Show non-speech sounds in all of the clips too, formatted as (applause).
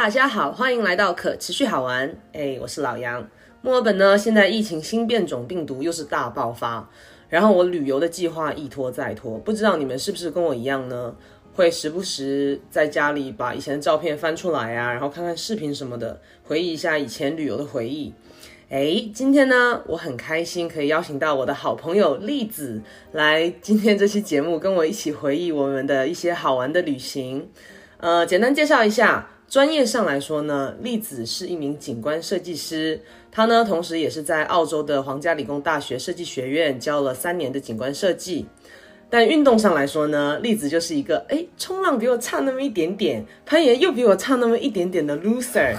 大家好，欢迎来到可持续好玩。哎，我是老杨。墨尔本呢，现在疫情新变种病毒又是大爆发，然后我旅游的计划一拖再拖，不知道你们是不是跟我一样呢？会时不时在家里把以前的照片翻出来啊，然后看看视频什么的，回忆一下以前旅游的回忆。哎，今天呢，我很开心可以邀请到我的好朋友栗子来今天这期节目，跟我一起回忆我们的一些好玩的旅行。呃，简单介绍一下，专业上来说呢，栗子是一名景观设计师，他呢同时也是在澳洲的皇家理工大学设计学院教了三年的景观设计。但运动上来说呢，栗子就是一个哎，冲浪比我差那么一点点，攀岩又比我差那么一点点的 loser。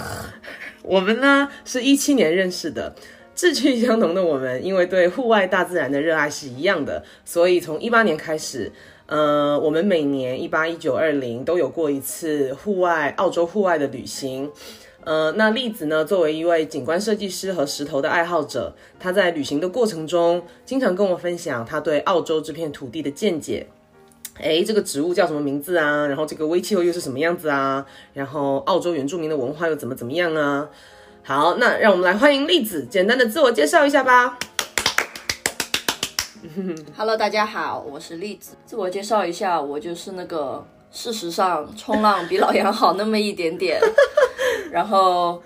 我们呢是一七年认识的，志趣相同的我们，因为对户外大自然的热爱是一样的，所以从一八年开始。呃，我们每年一八一九二零都有过一次户外澳洲户外的旅行。呃，那栗子呢，作为一位景观设计师和石头的爱好者，他在旅行的过程中，经常跟我分享他对澳洲这片土地的见解。哎，这个植物叫什么名字啊？然后这个微气候又是什么样子啊？然后澳洲原住民的文化又怎么怎么样啊？好，那让我们来欢迎栗子，简单的自我介绍一下吧。(laughs) Hello，大家好，我是栗子。自我介绍一下，我就是那个事实上冲浪比老杨好那么一点点，然后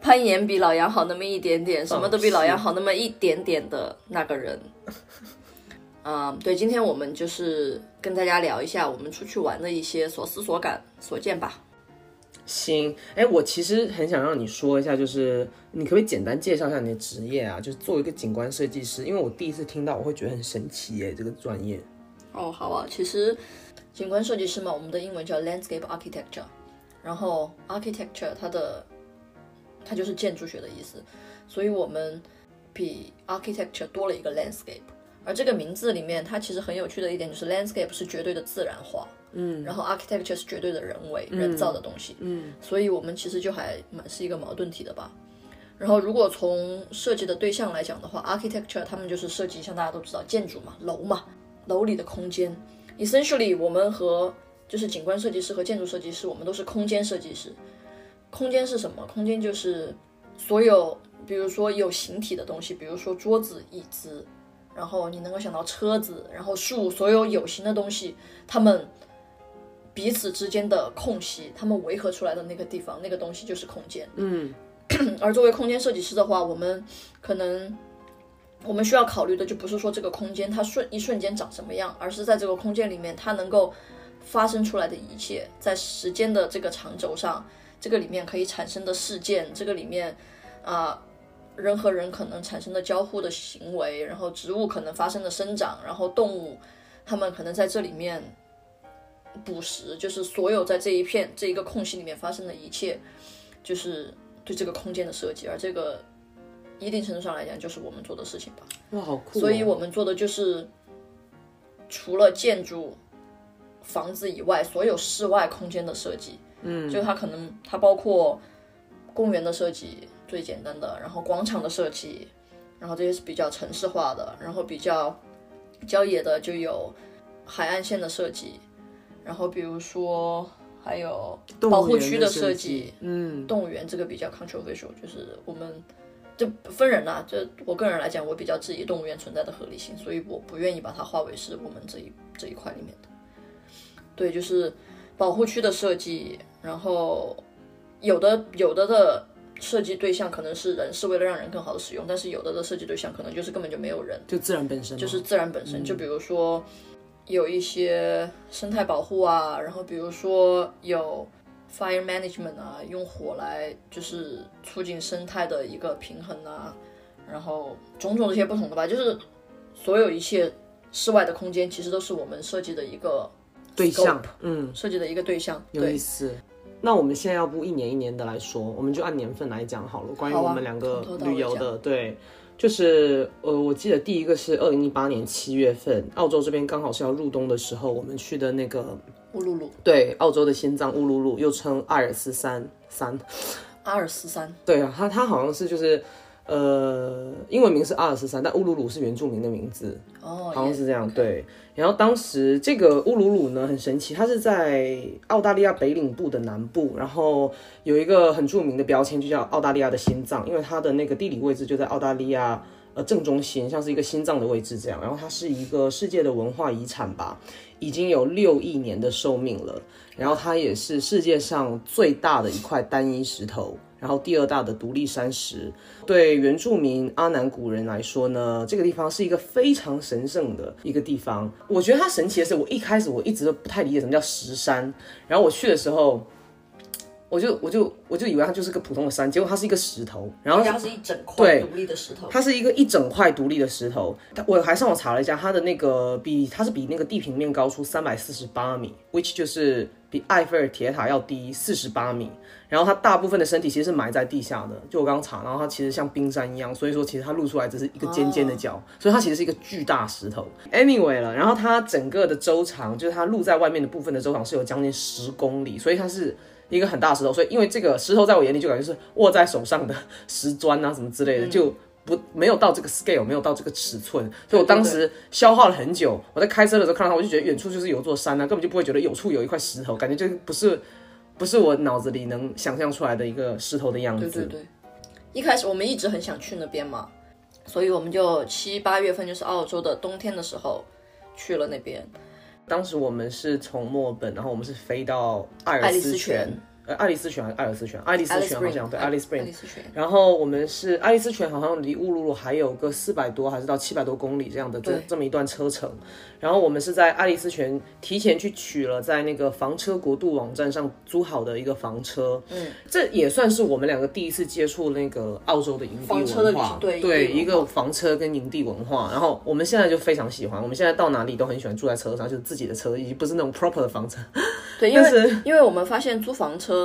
攀岩比老杨好那么一点点，什么都比老杨好那么一点点的那个人。嗯，对，今天我们就是跟大家聊一下我们出去玩的一些所思所感所见吧。行，哎，我其实很想让你说一下，就是你可不可以简单介绍一下你的职业啊？就是做一个景观设计师，因为我第一次听到，我会觉得很神奇耶，这个专业。哦，好啊，其实景观设计师嘛，我们的英文叫 landscape architecture，然后 architecture 它的它就是建筑学的意思，所以我们比 architecture 多了一个 landscape。而这个名字里面，它其实很有趣的一点就是 landscape 是绝对的自然化，嗯，然后 architecture 是绝对的人为、人造的东西，嗯，所以我们其实就还蛮是一个矛盾体的吧。然后如果从设计的对象来讲的话，architecture 他们就是设计，像大家都知道建筑嘛，楼嘛，楼里的空间。Essentially，我们和就是景观设计师和建筑设计师，我们都是空间设计师。空间是什么？空间就是所有，比如说有形体的东西，比如说桌子、椅子。然后你能够想到车子，然后树，所有有形的东西，它们彼此之间的空隙，他们围合出来的那个地方，那个东西就是空间。嗯，(clears throat) 而作为空间设计师的话，我们可能我们需要考虑的就不是说这个空间它瞬一瞬间长什么样，而是在这个空间里面它能够发生出来的一切，在时间的这个长轴上，这个里面可以产生的事件，这个里面啊。人和人可能产生的交互的行为，然后植物可能发生的生长，然后动物，它们可能在这里面捕食，就是所有在这一片这一个空隙里面发生的一切，就是对这个空间的设计。而这个一定程度上来讲，就是我们做的事情吧。哇，好酷！所以我们做的就是除了建筑、房子以外，所有室外空间的设计。嗯，就它可能它包括公园的设计。最简单的，然后广场的设计，然后这些是比较城市化的，然后比较郊野的就有海岸线的设计，然后比如说还有保护区的设计，嗯，动物园这个比较 controversial，就是我们就分人啊，这我个人来讲，我比较质疑动物园存在的合理性，所以我不愿意把它划为是我们这一这一块里面的。对，就是保护区的设计，然后有的有的的。设计对象可能是人，是为了让人更好的使用，但是有的的设计对象可能就是根本就没有人，就自然本身，就是自然本身。就比如说有一些生态保护啊，然后比如说有 fire management 啊，用火来就是促进生态的一个平衡啊，然后种种这些不同的吧，就是所有一切室外的空间其实都是我们设计的一个对象，嗯，设计的一个对象，有意思。那我们现在要不一年一年的来说，我们就按年份来讲好了。关于我们两个旅游的，对，就是呃，我记得第一个是二零一八年七月份，澳洲这边刚好是要入冬的时候，我们去的那个乌鲁鲁，对，澳洲的心脏乌鲁鲁，又称阿尔斯山山，阿尔斯山，对啊，它它好像是就是呃，英文名是阿尔斯山，但乌鲁鲁是原住民的名字，哦，好像是这样。对，然后当时这个乌鲁鲁呢很神奇，它是在澳大利亚北领部的南部，然后有一个很著名的标签，就叫澳大利亚的心脏，因为它的那个地理位置就在澳大利亚呃正中心，像是一个心脏的位置这样。然后它是一个世界的文化遗产吧，已经有六亿年的寿命了。然后它也是世界上最大的一块单一石头。然后第二大的独立山石，对原住民阿南古人来说呢，这个地方是一个非常神圣的一个地方。我觉得它神奇的是，我一开始我一直都不太理解什么叫石山，然后我去的时候，我就我就我就以为它就是个普通的山，结果它是一个石头，然后它是一整块独立的石头，它是一个一整块独立的石头。它我还上网查了一下，它的那个比它是比那个地平面高出三百四十八米，which 就是比埃菲尔铁塔要低四十八米。然后它大部分的身体其实是埋在地下的，就我刚刚查，然后它其实像冰山一样，所以说其实它露出来只是一个尖尖的角，所以它其实是一个巨大石头。Anyway 了，然后它整个的周长，就是它露在外面的部分的周长是有将近十公里，所以它是一个很大石头。所以因为这个石头在我眼里就感觉是握在手上的 (laughs) 石砖啊什么之类的，就不没有到这个 scale，没有到这个尺寸，所以我当时消耗了很久。我在开车的时候看到它，我就觉得远处就是有座山啊，根本就不会觉得有处有一块石头，感觉就不是。不是我脑子里能想象出来的一个石头的样子。对对对，一开始我们一直很想去那边嘛，所以我们就七八月份，就是澳洲的冬天的时候去了那边。当时我们是从墨尔本，然后我们是飞到爱尔斯泉。爱丽丝泉还是爱尔斯泉？爱丽丝泉好像对，爱丽丝泉。然后我们是爱丽丝泉，好像离乌鲁鲁还有个四百多还是到七百多公里这样的这这么一段车程。然后我们是在爱丽丝泉提前去取了在那个房车国度网站上租好的一个房车。嗯，这也算是我们两个第一次接触那个澳洲的营地文化。对对，一个房车跟营地文化。然后我们现在就非常喜欢，我们现在到哪里都很喜欢住在车上，就是自己的车，已经不是那种 proper 的房车。对，因为 (laughs) 因为我们发现租房车。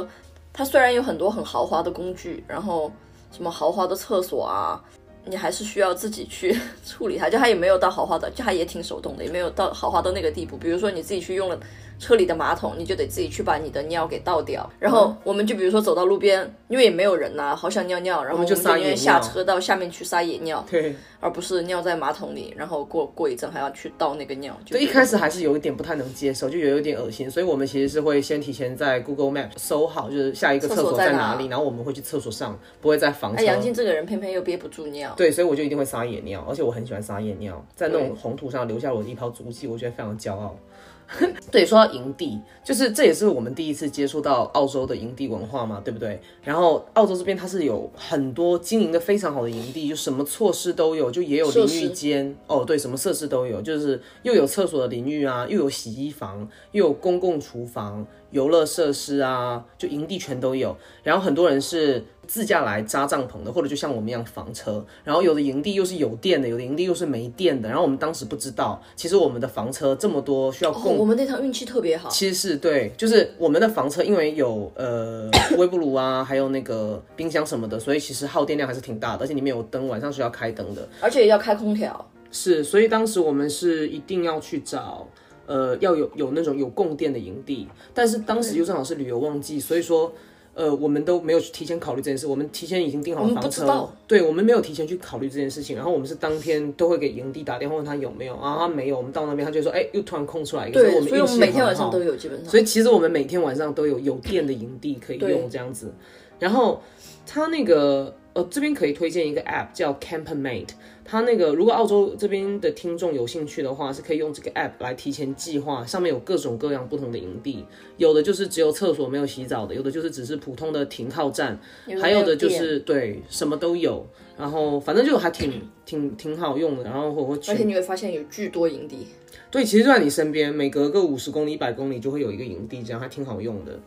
它虽然有很多很豪华的工具，然后什么豪华的厕所啊，你还是需要自己去 (laughs) 处理它。就它也没有到豪华的，就它也挺手动的，也没有到豪华到那个地步。比如说你自己去用了。车里的马桶，你就得自己去把你的尿给倒掉。然后我们就比如说走到路边，因为也没有人呐，好想尿尿，然后我们就宁愿下车到下面去撒野尿，对，而不是尿在马桶里，然后过过一阵还要去倒那个尿。就一开始还是有一点不太能接受，就有一点恶心，所以我们其实是会先提前在 Google Map 搜好，就是下一个厕所在哪里，然后我们会去厕所上，不会在房车。杨静这个人偏偏又憋不住尿，对，所以我就一定会撒野尿，而且我很喜欢撒野尿，在那种红土上留下我的一泡足迹，我觉得非常骄傲。(laughs) 对，说到营地，就是这也是我们第一次接触到澳洲的营地文化嘛，对不对？然后澳洲这边它是有很多经营的非常好的营地，就什么措施都有，就也有淋浴间哦，对，什么设施都有，就是又有厕所的淋浴啊，又有洗衣房，又有公共厨房。游乐设施啊，就营地全都有。然后很多人是自驾来扎帐篷的，或者就像我们一样房车。然后有的营地又是有电的，有的营地又是没电的。然后我们当时不知道，其实我们的房车这么多需要供。我们那趟运气特别好。其实是对，就是我们的房车因为有呃微波炉啊，还有那个冰箱什么的，所以其实耗电量还是挺大的，而且里面有灯，晚上需要开灯的，而且要开空调。是，所以当时我们是一定要去找。呃，要有有那种有供电的营地，但是当时又正好是旅游旺季，所以说，呃，我们都没有提前考虑这件事。我们提前已经订好房车，对，我们没有提前去考虑这件事情。然后我们是当天都会给营地打电话问他有没有，啊，他没有，我们到那边他就说，哎，又突然空出来一个，对，所以我们每天晚上都有基本上。所以其实我们每天晚上都有有电的营地可以用这样子。然后他那个。呃，这边可以推荐一个 App 叫 Campmate，它那个如果澳洲这边的听众有兴趣的话，是可以用这个 App 来提前计划。上面有各种各样不同的营地，有的就是只有厕所没有洗澡的，有的就是只是普通的停靠站，还有的就是对什么都有。然后反正就还挺挺挺好用的。然后我而且你会发现有巨多营地，对，其实就在你身边，每隔个五十公里、一百公里就会有一个营地，这样还挺好用的。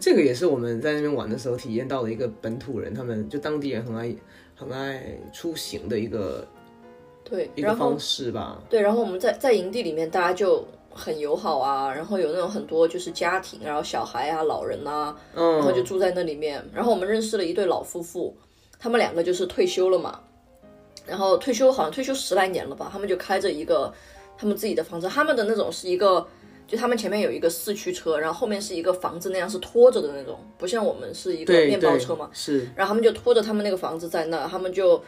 这个也是我们在那边玩的时候体验到的一个本土人，他们就当地人很爱很爱出行的一个对一个方式吧。对，然后我们在在营地里面，大家就很友好啊，然后有那种很多就是家庭，然后小孩啊、老人啊，然后就住在那里面。然后我们认识了一对老夫妇，他们两个就是退休了嘛，然后退休好像退休十来年了吧，他们就开着一个他们自己的房车，他们的那种是一个。就他们前面有一个四驱车，然后后面是一个房子那样是拖着的那种，不像我们是一个面包车嘛。是然后他们就拖着他们那个房子在那，他们就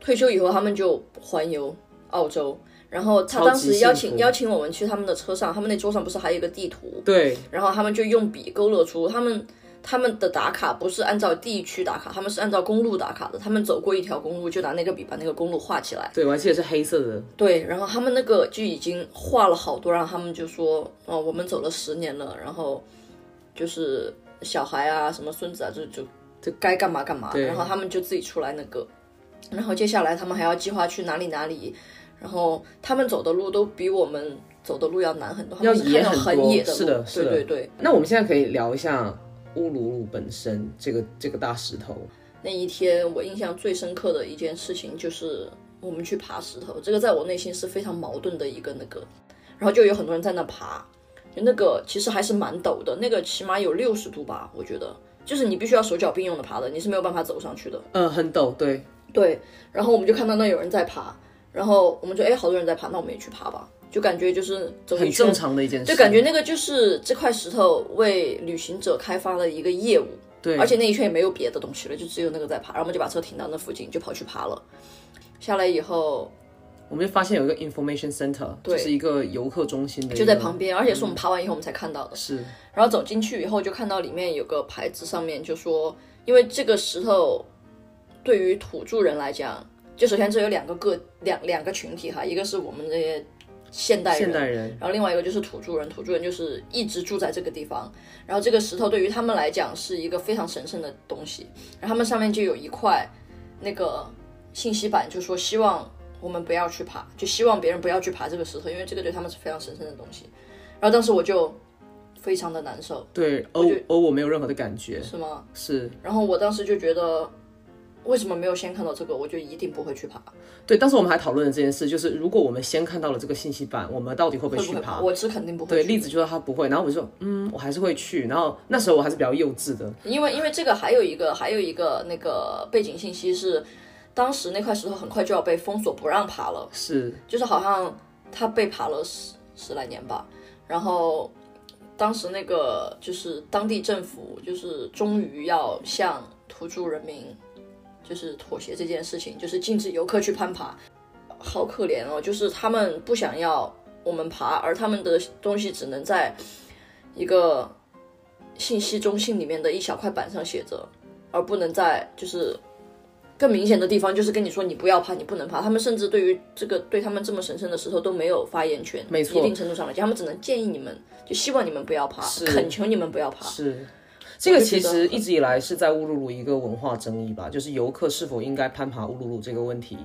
退休以后，他们就环游澳洲。然后他当时邀请邀请我们去他们的车上，他们那桌上不是还有一个地图，对然后他们就用笔勾勒出他们他们的打卡不是按照地区打卡，他们是按照公路打卡的。他们走过一条公路，就拿那个笔把那个公路画起来。对，我还记得是黑色的，对，然后他们那个就已经画了好多，然后他们就说，哦，我们走了十年了，然后就是小孩啊，什么孙子啊，就就就该干嘛干嘛。然后他们就自己出来那个，然后接下来他们还要计划去哪里哪里，然后他们走的路都比我们走的路要难很多，要野很多很野的路，是的是的对对对。那我们现在可以聊一下乌鲁鲁本身这个这个大石头。那一天我印象最深刻的一件事情就是我们去爬石头，这个在我内心是非常矛盾的一个那个，然后就有很多人在那爬，就那个其实还是蛮陡的，那个起码有六十度吧，我觉得，就是你必须要手脚并用的爬的，你是没有办法走上去的。呃，很陡，对，对，然后我们就看到那有人在爬，然后我们就哎，好多人在爬，那我们也去爬吧，就感觉就是走很正，常的一件事。就感觉那个就是这块石头为旅行者开发的一个业务。对，而且那一圈也没有别的东西了，就只有那个在爬，然后我们就把车停到那附近，就跑去爬了。下来以后我们就发现有一个 information center，就是一个游客中心的，就在旁。边，而且是我们爬完以后我们才看到的。是，然后走进去以后，就看到里面有个牌子，上面就说，因为这个石头对于土著人来讲，就首先这有两个个两两个群体哈，一个是我们这些现代人，现代人，然后另外一个就是土著人，土著人就是一直住在这个地方。然后这个石头对于他们来讲是一个非常神圣的东西。然后他们上面就有一块那个信息板，就说希望我们不要去爬，就希望别人不要去爬这个石头，因为这个对他们是非常神圣的东西。然后当时我就非常的难受，对，而而我没有任何的感觉，是吗？是然后我当时就觉得，为什么没有先看到这个，我就一定不会去爬，对。当时我们还讨论了这件事，就是如果我们先看到了这个信息板，我们到底会不会去爬会会？？我是肯定不会对，去栗子就说他不会，然后我就说，嗯，我还是会去。然后那时候我还是比较幼稚的，因为因为这个还有一个还有一个那个背景信息是，当时那块石头很快就要被封锁不让爬了，是就是好像他被爬了十十来年吧，然后当时那个就是当地政府就是终于要向土著人民就是妥协这件事情，就是禁止游客去攀爬，好可怜哦，就是他们不想要我们爬，而他们的东西只能在一个信息中心里面的一小块板上写着，而不能在就是更明显的地方，就是跟你说你不要爬，你不能爬。他们甚至对于这个对他们这么神圣的石头都没有发言权，没错一定程度上来讲，他们只能建议你们，就希望你们不要爬，恳求你们不要爬。是。这个其实一直以来是在乌鲁鲁一个文化争议吧，就是游客是否应该攀爬乌鲁鲁这个问题。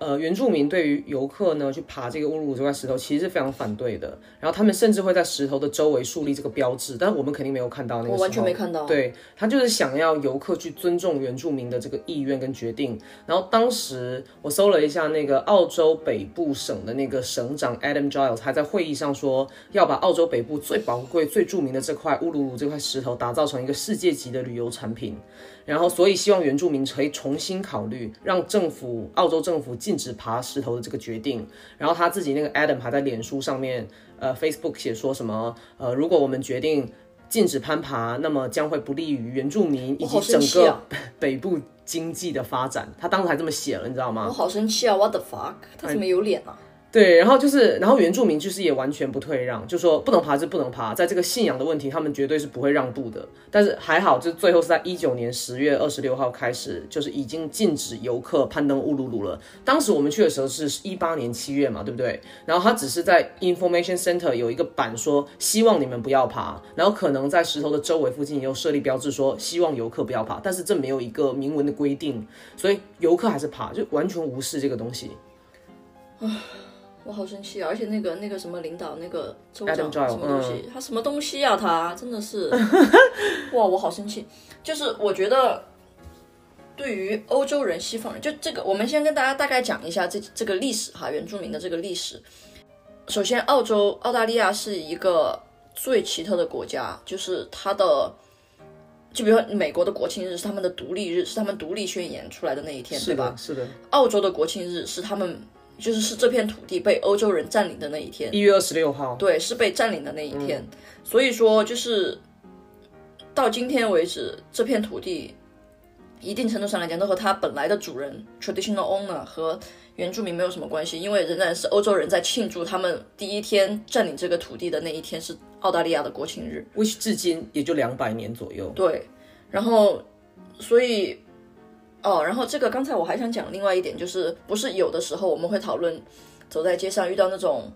呃，原住民对于游客呢去爬这个乌鲁鲁这块石头，其实是非常反对的。然后他们甚至会在石头的周围树立这个标志，但是我们肯定没有看到那个。我完全没看到。对他就是想要游客去尊重原住民的这个意愿跟决定。然后当时我搜了一下那个澳洲北部省的那个省长 Adam Giles，他在会议上说要把澳洲北部最宝贵、最著名的这块乌鲁鲁这块石头打造成一个世界级的旅游产品。然后，所以希望原住民可以重新考虑，让政府澳洲政府禁止爬石头的这个决定。然后他自己那个 Adam 还在脸书上面，呃，Facebook 写说什么，呃，如果我们决定禁止攀爬，那么将会不利于原住民以及整个啊 (laughs) 北部经济的发展。他当时还这么写了，你知道吗？我好生气啊！What the fuck？他怎么有脸啊？对，然后就是，然后原住民就是也完全不退让，就说不能爬是不能爬，在这个信仰的问题，他们绝对是不会让步的。但是还好，就最后是在一九年十月二十六号开始，就是已经禁止游客攀登乌鲁鲁了。当时我们去的时候是一八年七月嘛，对不对？然后他只是在 information center 有一个板说希望你们不要爬，然后可能在石头的周围附近也有设立标志说希望游客不要爬，但是这没有一个明文的规定，所以游客还是爬，就完全无视这个东西。啊我好生气啊！而且那个那个什么领导那个州 Adam 长什么东西，他什么东西啊？他真的是，(laughs) 哇！我好生气。就是我觉得，对于欧洲人、西方人，就这个，我们先跟大家大概讲一下这这个历史哈，原住民的这个历史。首先，澳洲、澳大利亚是一个最奇特的国家，就是它的，就比如说美国的国庆日是他们的独立日，是他们独立宣言出来的那一天，对吧，？是的，澳洲的国庆日是他们就是是这片土地被欧洲人占领的那一天。一月二十六号，对，是被占领的那一天。所以说，就是到今天为止，这片土地一定程度上来讲，都和它本来的主人 （traditional owner） 和原住民没有什么关系，因为仍然是欧洲人在庆祝他们第一天占领这个土地的那一天是澳大利亚的国庆日。which 至今也就两百年左右。对，然后所以哦，然后这个刚才我还想讲另外一点，就是不是有的时候我们会讨论，走在街上遇到那种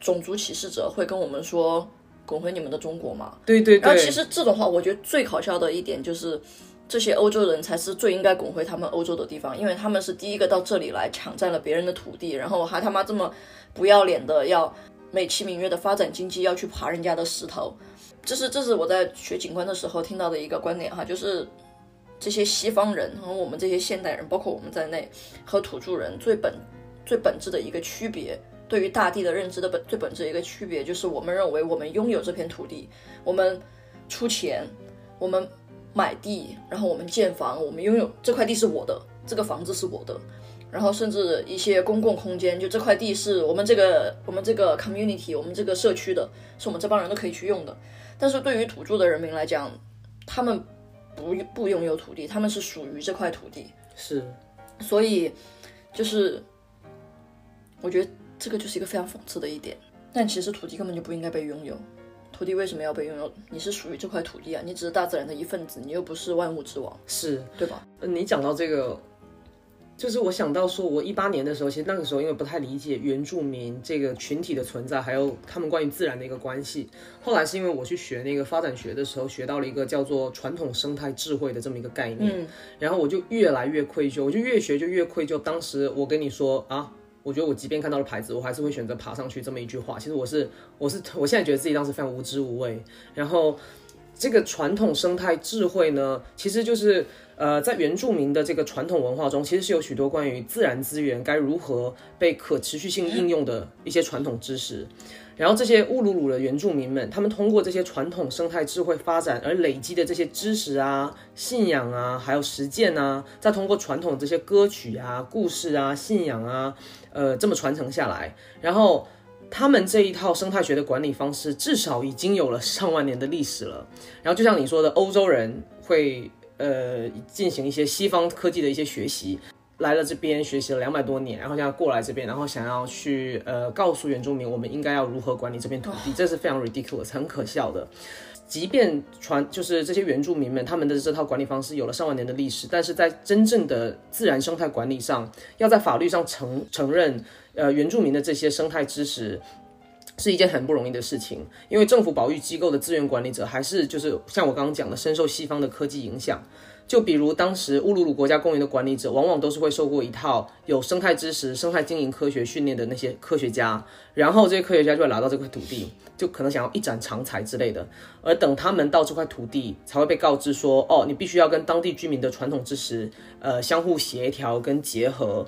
种族歧视者，会跟我们说“滚回你们的中国”嘛？对对对，然后其实这种话，我觉得最搞笑的一点就是。这些欧洲人才是最应该滚回他们欧洲的地方，因为他们是第一个到这里来抢占了别人的土地，然后还他妈这么不要脸的要美其名曰的发展经济，要去爬人家的石头。这是这是我在学景观的时候听到的一个观点哈，就是这些西方人和我们这些现代人，包括我们在内，和土著人最本最本质的一个区别，对于大地的认知的本最本质的一个区别，就是我们认为我们拥有这片土地，我们出钱，我们买地，然后我们建房，我们拥有这块地是我的，这个房子是我的。然后甚至一些公共空间，就这块地是我们这个我们这个 community，我们这个社区的，是我们这帮人都可以去用的。但是对于土著的人民来讲，他们不不拥有土地，他们是属于这块土地，是所以就是我觉得这个就是一个非常讽刺的一点。但其实土地根本就不应该被拥有，土地为什么要被拥有？你是属于这块土地啊，你只是大自然的一份子，你又不是万物之王，是，对吧？呃你讲到这个，就是我想到说，我一八年的时候，其实那个时候因为不太理解原住民这个群体的存在，还有他们关于自然的一个关系。后来是因为我去学那个发展学的时候，学到了一个叫做传统生态智慧的这么一个概念，然后我就越来越愧疚，我就越学就越愧疚。当时我跟你说啊。我觉得我即便看到了牌子，我还是会选择爬上去。这么一句话，其实我是我是我现在觉得自己当时非常无知无畏。然后这个传统生态智慧呢，其实就是呃，在原住民的这个传统文化中，其实是有许多关于自然资源该如何被可持续性应用的一些传统知识。然后这些乌鲁鲁的原住民们，他们通过这些传统生态智慧发展而累积的这些知识啊、信仰啊，还有实践啊，再通过传统这些歌曲啊、故事啊、信仰啊，呃，这么传承下来，然后。他们这一套生态学的管理方式至少已经有了上万年的历史了。然后就像你说的，欧洲人会呃进行一些西方科技的一些学习，来了这边学习了两百多年，然后现在过来这边，然后想要去呃告诉原住民我们应该要如何管理这片土地，这是非常 ridiculous，很可笑的。即便传就是这些原住民们他们的这套管理方式有了上万年的历史，但是在真正的自然生态管理上，要在法律上承承认呃原住民的这些生态知识。是一件很不容易的事情，因为政府保育机构的资源管理者还是就是像我刚刚讲的，深受西方的科技影响。就比如当时乌鲁鲁国家公园的管理者，往往都是会受过一套有生态知识、生态经营科学训练的那些科学家，然后这些科学家就会来到这块土地，就可能想要一展长才之类的。而等他们到这块土地，才会被告知说，哦，你必须要跟当地居民的传统知识，呃，相互协调跟结合。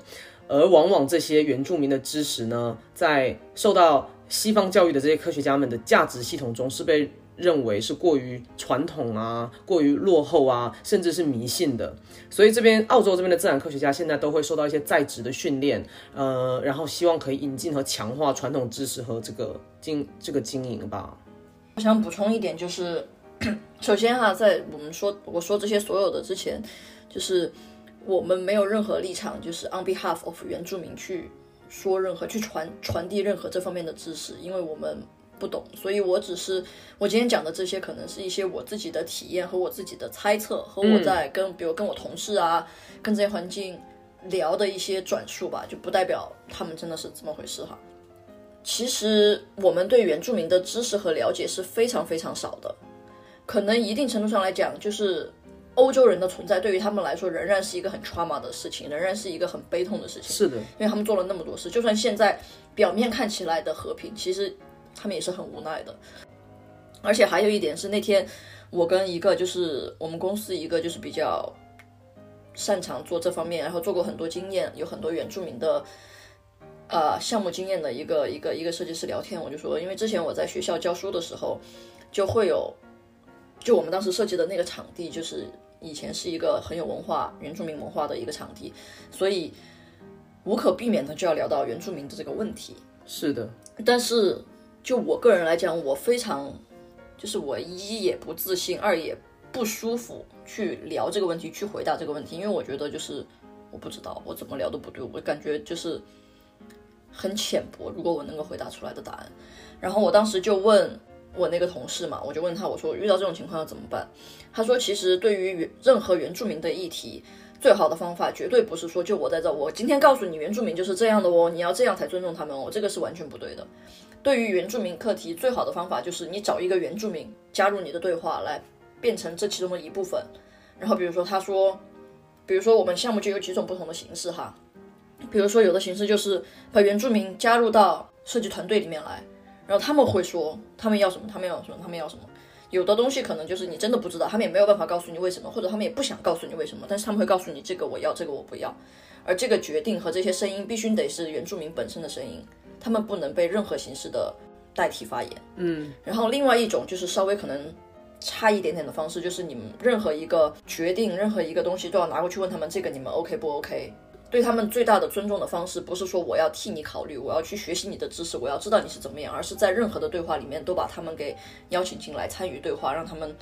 而往往这些原住民的知识呢，在受到西方教育的这些科学家们的价值系统中，是被认为是过于传统啊、过于落后啊，甚至是迷信的。所以这边澳洲这边的自然科学家现在都会受到一些在职的训练，呃，然后希望可以引进和强化传统知识和这个经这个经营吧。我想补充一点，就是 (coughs) 首先哈、在我们说我说这些所有的之前，就是我们没有任何立场，就是 on behalf of 原住民去说任何去传传递任何这方面的知识，因为我们不懂，所以我只是我今天讲的这些，可能是一些我自己的体验和我自己的猜测，和我在跟、比如跟我同事啊，跟这些环境聊的一些转述吧，就不代表他们真的是这么回事哈。其实我们对原住民的知识和了解是非常非常少的，可能一定程度上来讲，就是欧洲人的存在对于他们来说仍然是一个很 trauma 的事情，仍然是一个很悲痛的事情。是的，因为他们做了那么多事，就算现在表面看起来的和平，其实他们也是很无奈的。而且还有一点是，那天我跟一个就是我们公司一个就是比较擅长做这方面，然后做过很多经验，有很多原住民的呃项目经验的一个一个一个设计师聊天，我就说，因为之前我在学校教书的时候，就会有，就我们当时设计的那个场地，就是以前是一个很有文化原住民文化的一个场地，所以。无可避免的就要聊到原住民的这个问题。是的，但是就我个人来讲，我非常就是我一也不自信，二也不舒服去聊这个问题，去回答这个问题，因为我觉得就是我不知道我怎么聊都不对，我感觉就是很浅薄。如果我能够回答出来的答案，然后我当时就问我那个同事嘛，我就问他，我说遇到这种情况要怎么办？他说，其实对于原任何原住民的议题。最好的方法绝对不是说就我在这，我今天告诉你原住民就是这样的哦，你要这样才尊重他们哦，这个是完全不对的。对于原住民课题，最好的方法就是你找一个原住民加入你的对话，来变成这其中的一部分。然后比如说他说，比如说我们项目就有几种不同的形式哈，比如说有的形式就是把原住民加入到设计团队里面来，然后他们会说他们要什么，他们要什么，他们要什么。有的东西可能就是你真的不知道，他们也没有办法告诉你为什么，或者他们也不想告诉你为什么，但是他们会告诉你这个我要，这个我不要，而这个决定和这些声音必须得是原住民本身的声音，他们不能被任何形式的代替发言。嗯，然后另外一种就是稍微可能差一点点的方式，就是你们任何一个决定，任何一个东西都要拿过去问他们，这个你们 OK 不 OK？对他们最大的尊重的方式，不是说我要替你考虑，我要去学习你的知识，我要知道你是怎么样，而是在任何的对话里面都把他们给邀请进来参与对话，让他们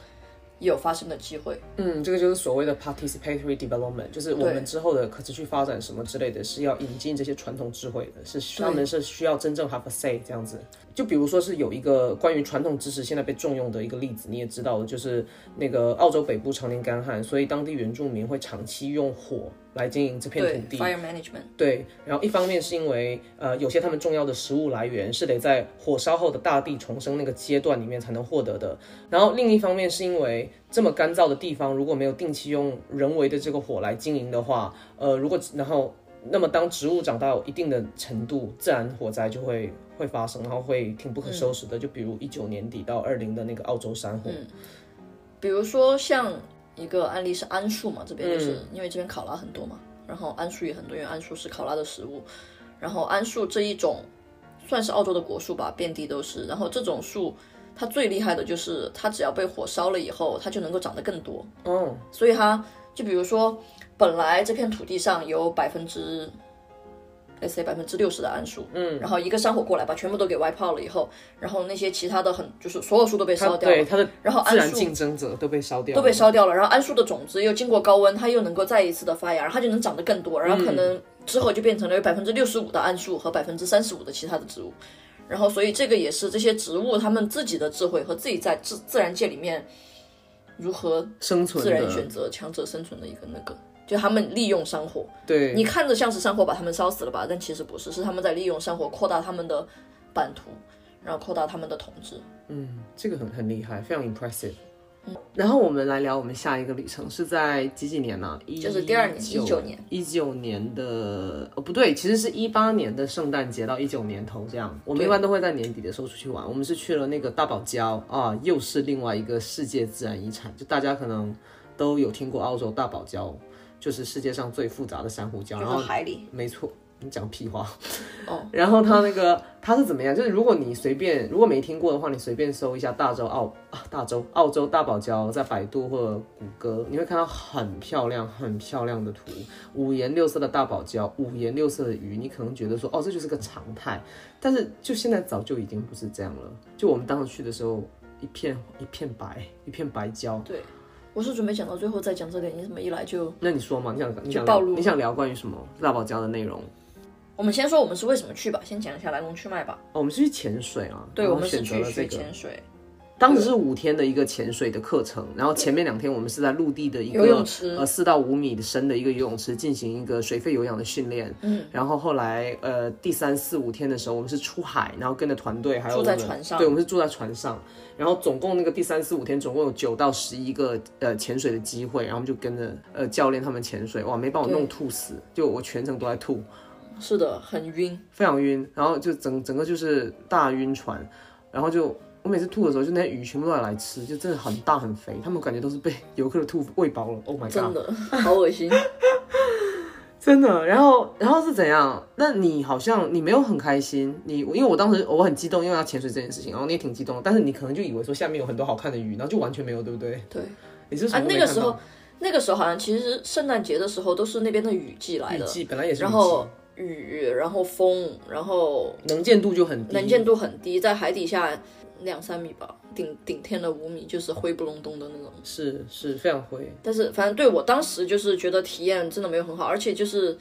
也有发声的机会。嗯，这个就是所谓的 participatory development，就是我们之后的可持续发展什么之类的，是要引进这些传统智慧的，是他们是需要真正 have a say 这样子。就比如说是有一个关于传统知识现在被重用的一个例子，你也知道的，就是那个澳洲北部常年干旱，所以当地原住民会长期用火来经营这片土地。fire management。对，然后一方面是因为呃有些他们重要的食物来源是得在火烧后的大地重生那个阶段里面才能获得的，然后另一方面是因为这么干燥的地方如果没有定期用人为的这个火来经营的话，呃如果然后那么当植物长到一定的程度，自然火灾就会会发生，然后会挺不可收拾的，就比如一九年底到二零的那个澳洲山火。比如说像一个案例是桉树嘛，这边就是、因为这边考拉很多嘛，然后桉树也很多，因为桉树是考拉的食物。然后桉树这一种算是澳洲的果树吧，遍地都是。然后这种树它最厉害的就是它只要被火烧了以后，它就能够长得更多。嗯，所以它就比如说，本来这片土地上有百分之。let's say 百分之六十的桉树，嗯，然后一个山火过来把全部都给 wipe out 了以后，然后那些其他的很就是所有树都被烧掉了，对它的然后自然桉树竞争者都被烧掉，都被烧掉了，然后桉树的种子又经过高温，它又能够再一次的发芽，然后它就能长得更多，然后可能之后就变成了有百分之六十五的桉树和百分之三十五的其他的植物，然后所以这个也是这些植物它们自己的智慧和自己在自自然界里面如何生存自然选择强者生存的一个那个，就他们利用山火，对，你看着像是山火把他们烧死了吧，但其实不是，是他们在利用山火扩大他们的版图，然后扩大他们的统治。嗯，这个很很厉害，非常 impressive。然后我们来聊我们下一个旅程是在几几年呢、一就是第二年一九年，一九年的哦不对，其实是一八年的圣诞节到一九年头这样。我们一般都会在年底的时候出去玩。我们是去了那个大堡礁啊，又是另外一个世界自然遗产。就大家可能都有听过澳洲大堡礁，就是世界上最复杂的珊瑚礁。然后海里，没错，你讲屁话。哦，(laughs) 然后它那个它是怎么样？就是如果你随便如果没听过的话，你随便搜一下大洲澳啊大洲澳洲大堡礁，在百度或者谷歌，你会看到很漂亮很漂亮的图，五颜六色的大堡礁，五颜六色的鱼，你可能觉得说哦这就是个常态，但是就现在早就已经不是这样了。就我们当时去的时候，一片一片白，一片白礁。对，我是准备讲到最后再讲这点，你怎么一来就？那你说嘛？你想你想暴露你想聊关于什么辣堡礁的内容？我们先说我们是为什么去吧，先讲一下来龙去脉吧。哦，我们是去潜水啊，对，我们是去学了这个。潜水，当时是五天的一个潜水的课程，然后前面两天我们是在陆地的一个游泳池。呃四到五米深的一个游泳池进行一个水肺有氧的训练，嗯，然后后来呃第三四五天的时候，我们是出海，然后跟着团队还有住在船上对，我们是住在船上，然后总共那个第三四五天总共有九到十一个呃潜水的机会，然后我们就跟着呃教练他们潜水，哇，没把我弄吐死，就我全程都在吐，是的，很晕。非常晕，然后就整整个就是大晕船，然后就我每次吐的时候，就那些鱼全部都要来吃，就真的很大很肥，他们感觉都是被游客的吐喂饱了。Oh my 真 god，真的好恶心。(laughs) 真的。然后然后是怎样？那你好像你没有很开心，你因为我当时我很激动，因为要潜水这件事情，然后你也挺激动的，但是你可能就以为说下面有很多好看的鱼，然后就完全没有，对不对？对你是什啊，那个时候，那个时候好像其实圣诞节的时候都是那边的雨季来的，雨季本来也是然后雨，然后风，然后能见度就很低。能见度很低，在海底下两三米吧，顶顶天的五米，就是灰不隆咚的那种。是是非常灰。但是反正对我当时就是觉得体验真的没有很好，而且就是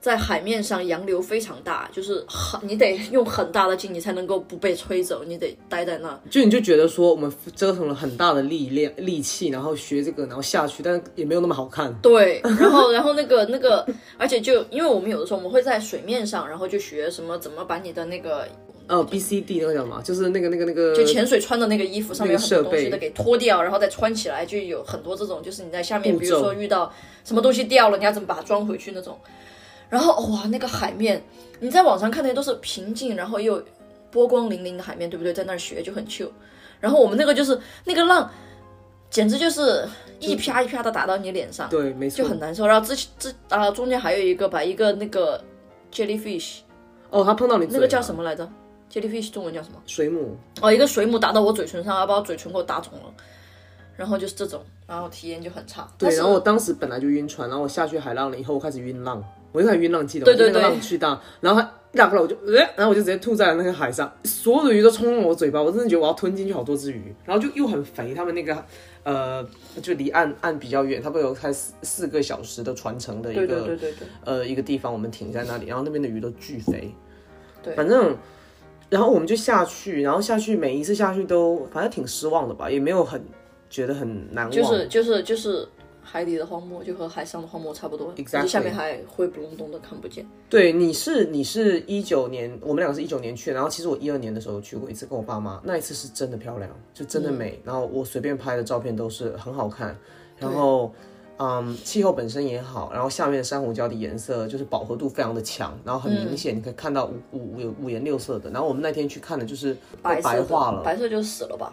在海面上洋流非常大，就是很你得用很大的劲，你才能够不被吹走，你得待在那。就你就觉得说我们折腾了很大的力量力气，然后学这个，然后下去，但是也没有那么好看。对，然后然后那个那个，而且就因为我们有的时候我们会在水面上，然后就学什么怎么把你的那个呃，B C D 那个叫什么？就是那个那个那个，就潜水穿的那个衣服上面有很多东西的给脱掉，然后再穿起来，就有很多这种，就是你在下面，比如说遇到什么东西掉了，你要怎么把它装回去那种。然后哇，那个海面，你在网上看那些都是平静，然后又波光粼粼的海面，对不对？在那儿学就很 chill。然后我们那个就是那个浪，简直就是一啪一啪的打到你脸上，对，没错就。很难受。然后之之啊，中间还有一个把一个那个 jellyfish，哦，他碰到你那个叫什么来着？jellyfish 中文叫什么？水母，哦，一个水母打到我嘴唇上，要把我嘴唇给我打肿了。然后就是这种，然后体验就很差。对，然后我当时本来就晕船，然后我下去海浪了以后，我开始晕浪，我就开始晕浪，记得吗对对对浪巨大，然后它一打过来我就呃，然后我就直接吐在了那个海上，所有的鱼都冲到我嘴巴，我真的觉得我要吞进去好多只鱼，然后就又很肥，他们那个呃就离岸岸比较远，它不有开四四个小时的船程的一个对对对对对，呃一个地方，我们停在那里，然后那边的鱼都巨肥，对反正。然后我们就下去，然后下去每一次下去都反正挺失望的吧，也没有很觉得很难忘。就是就是就是海底的荒漠，就和海上的荒漠差不多 Exactly 你下面还灰不隆咚的看不见。对，你是你是一九年，我们两个是一九年去的，然后其实我一二年的时候去过一次，跟我爸妈，那一次是真的漂亮，就真的美，然后我随便拍的照片都是很好看，然后。嗯，气候本身也好，然后下面的珊瑚礁的颜色就是饱和度非常的强，然后很明显，你可以看到五五五五颜六色的。然后我们那天去看的就是白化了，白色就死了吧？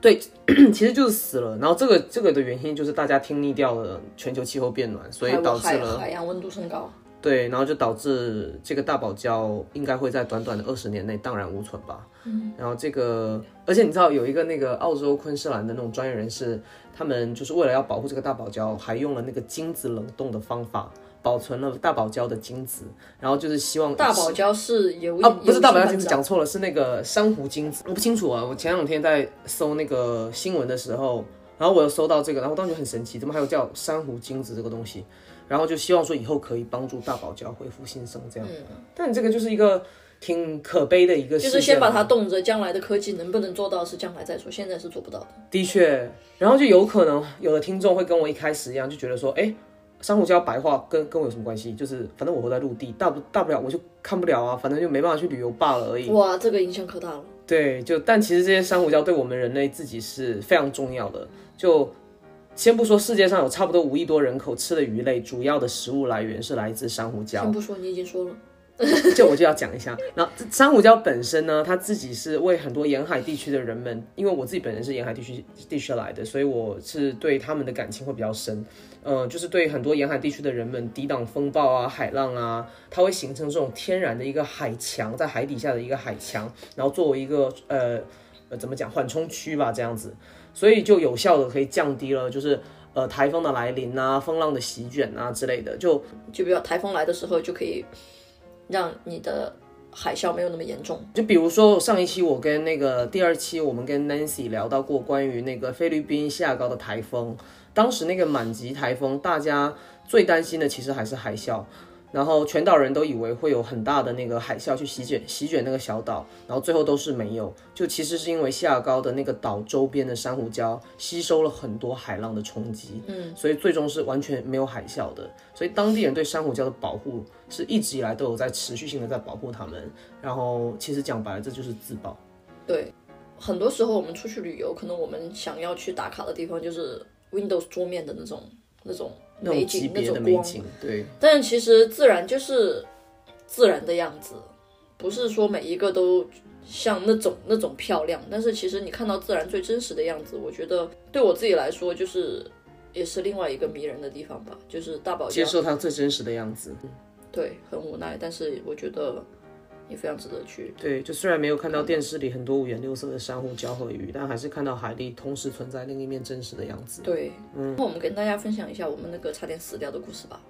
对，(clears throat) 其实就是死了。然后这个这个的原因就是大家听腻掉了全球气候变暖，所以导致了海洋温度升高。对，然后就导致这个大堡礁应该会在短短的二十年内荡然无存吧。嗯，然后这个，而且你知道有一个那个澳洲昆士兰的那种专业人士，他们就是为了要保护这个大堡礁，还用了那个精子冷冻的方法，保存了大堡礁的精子，然后就是希望大堡礁是有啊，不是大堡礁精子，讲错了，是那个珊瑚精子。我不清楚啊，我前两天在搜那个新闻的时候，然后我又搜到这个，然后我当时很神奇，怎么还有叫珊瑚精子这个东西？然后就希望说以后可以帮助大堡礁恢复新生这样。但这个就是一个挺可悲的一个事就是先把它冻着，将来的科技能不能做到是将来再说，现在是做不到的。的确，然后就有可能有的听众会跟我一开始一样，就觉得说，哎，珊瑚礁白化跟跟我有什么关系？就是反正我活在陆地，大不大不了我就看不了啊，反正就没办法去旅游罢了而已。哇，这个影响可大了。对，就但其实这些珊瑚礁对我们人类自己是非常重要的。就先不说世界上有差不多五亿多人口吃的鱼类，主要的食物来源是来自珊瑚礁。先不说，你已经说了。(laughs) 这我就要讲一下。然后珊瑚礁本身呢，它自己是为很多沿海地区的人们，因为我自己本人是沿海地区地区来的，所以我是对他们的感情会比较深。呃，就是对很多沿海地区的人们抵挡风暴啊、海浪啊，它会形成这种天然的一个海墙，在海底下的一个海墙，然后作为一个呃呃怎么讲缓冲区吧，这样子，所以就有效的可以降低了就是。呃，台风的来临啊，风浪的席卷啊之类的，就就比如台风来的时候，就可以让你的海啸没有那么严重。就比如说上一期我跟那个第二期我们跟 Nancy 聊到过关于那个菲律宾下高的台风，当时那个满级台风，大家最担心的其实还是海啸。然后全岛人都以为会有很大的那个海啸去席卷席卷那个小岛，然后最后都是没有。就其实是因为西雅高的那个岛周边的珊瑚礁吸收了很多海浪的冲击，嗯，所以最终是完全没有海啸的。所以当地人对珊瑚礁的保护是一直以来都有在持续性的在保护他们。然后其实讲白了，这就是自保。对，很多时候我们出去旅游，可能我们想要去打卡的地方就是 Windows 桌面的那种那种美景、那种光。美景，对，但其实自然就是自然的样子，不是说每一个都像那种那种漂亮。但是其实你看到自然最真实的样子，我觉得对我自己来说，就是也是另外一个迷人的地方吧。就是大宝，接受它最真实的样子。对，很无奈，但是我觉得也非常值得去。对，就虽然没有看到电视里很多五颜六色的珊瑚礁和鱼，但还是看到海里同时存在另一面真实的样子。对，嗯，那我们跟大家分享一下我们那个差点死掉的故事吧。